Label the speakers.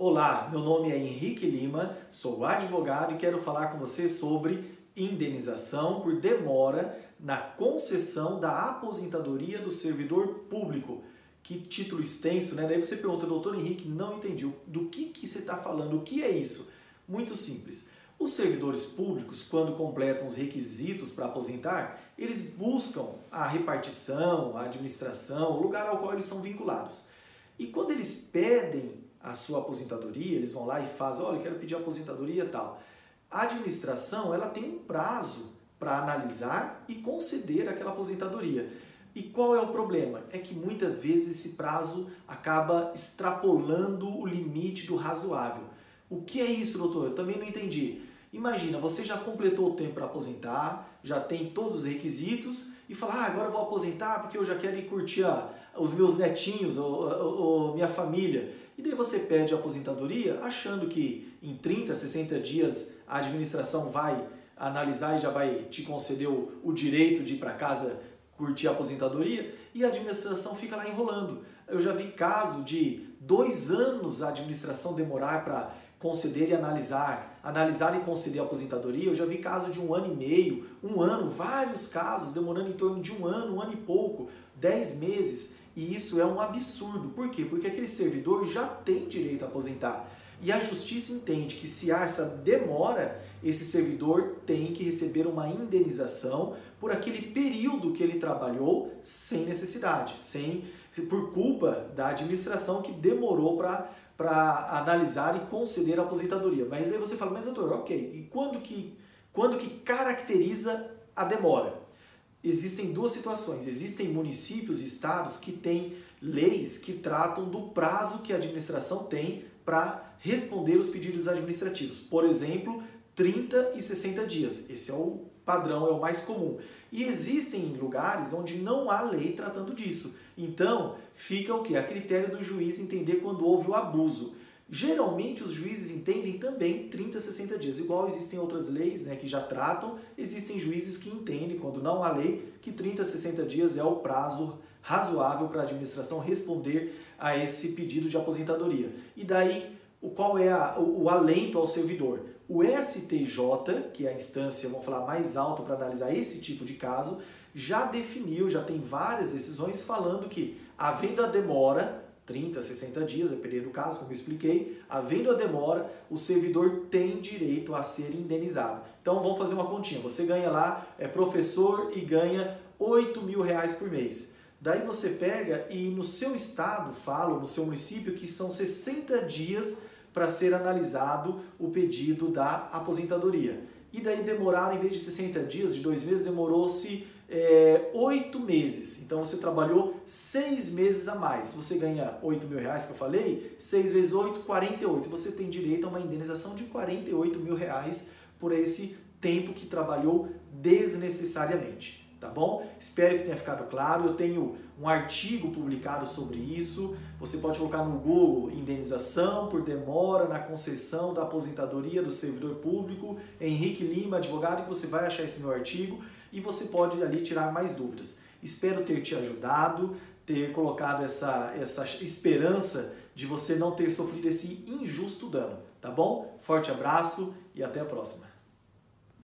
Speaker 1: Olá, meu nome é Henrique Lima, sou advogado e quero falar com você sobre indenização por demora na concessão da aposentadoria do servidor público. Que título extenso, né? Daí você pergunta, doutor Henrique, não entendi. Do que, que você está falando? O que é isso? Muito simples. Os servidores públicos, quando completam os requisitos para aposentar, eles buscam a repartição, a administração, o lugar ao qual eles são vinculados. E quando eles pedem a sua aposentadoria, eles vão lá e fazem, olha, eu quero pedir aposentadoria tal. A administração, ela tem um prazo para analisar e conceder aquela aposentadoria. E qual é o problema? É que muitas vezes esse prazo acaba extrapolando o limite do razoável. O que é isso, doutor? Eu também não entendi. Imagina, você já completou o tempo para aposentar, já tem todos os requisitos e fala, ah, agora eu vou aposentar porque eu já quero ir curtir a, os meus netinhos ou, ou, ou minha família. E daí você pede aposentadoria achando que em 30, 60 dias a administração vai analisar e já vai te conceder o, o direito de ir para casa curtir a aposentadoria e a administração fica lá enrolando. Eu já vi caso de dois anos a administração demorar para conceder e analisar, analisar e conceder a aposentadoria. Eu já vi caso de um ano e meio, um ano, vários casos demorando em torno de um ano, um ano e pouco, dez meses. E isso é um absurdo. Por quê? Porque aquele servidor já tem direito a aposentar. E a justiça entende que se há essa demora, esse servidor tem que receber uma indenização por aquele período que ele trabalhou sem necessidade, sem por culpa da administração que demorou para para analisar e conceder a aposentadoria. Mas aí você fala, mas doutor, ok, e quando que, quando que caracteriza a demora? Existem duas situações. Existem municípios e estados que têm leis que tratam do prazo que a administração tem para responder os pedidos administrativos. Por exemplo, 30 e 60 dias. Esse é o padrão, é o mais comum. E existem lugares onde não há lei tratando disso. Então, fica o que? A critério do juiz entender quando houve o abuso. Geralmente os juízes entendem também 30 a 60 dias. Igual existem outras leis né, que já tratam, existem juízes que entendem, quando não há lei, que 30 a 60 dias é o prazo razoável para a administração responder a esse pedido de aposentadoria. E daí, o qual é a, o, o alento ao servidor? O STJ, que é a instância, vamos falar, mais alta para analisar esse tipo de caso, já definiu, já tem várias decisões falando que, havendo a demora, 30, 60 dias, dependendo do caso, como expliquei, havendo a demora, o servidor tem direito a ser indenizado. Então vamos fazer uma continha. Você ganha lá, é professor e ganha 8 mil reais por mês. Daí você pega e no seu estado fala, no seu município, que são 60 dias para ser analisado o pedido da aposentadoria. E daí demoraram, em vez de 60 dias, de dois meses, demorou-se é, oito meses. Então você trabalhou seis meses a mais. Você ganha 8 mil reais que eu falei, 6 vezes 8, 48. Você tem direito a uma indenização de 48 mil reais por esse tempo que trabalhou desnecessariamente tá bom? Espero que tenha ficado claro. Eu tenho um artigo publicado sobre isso. Você pode colocar no Google indenização por demora na concessão da aposentadoria do servidor público, Henrique Lima, advogado, que você vai achar esse meu artigo e você pode ali tirar mais dúvidas. Espero ter te ajudado, ter colocado essa, essa esperança de você não ter sofrido esse injusto dano, tá bom? Forte abraço e até a próxima.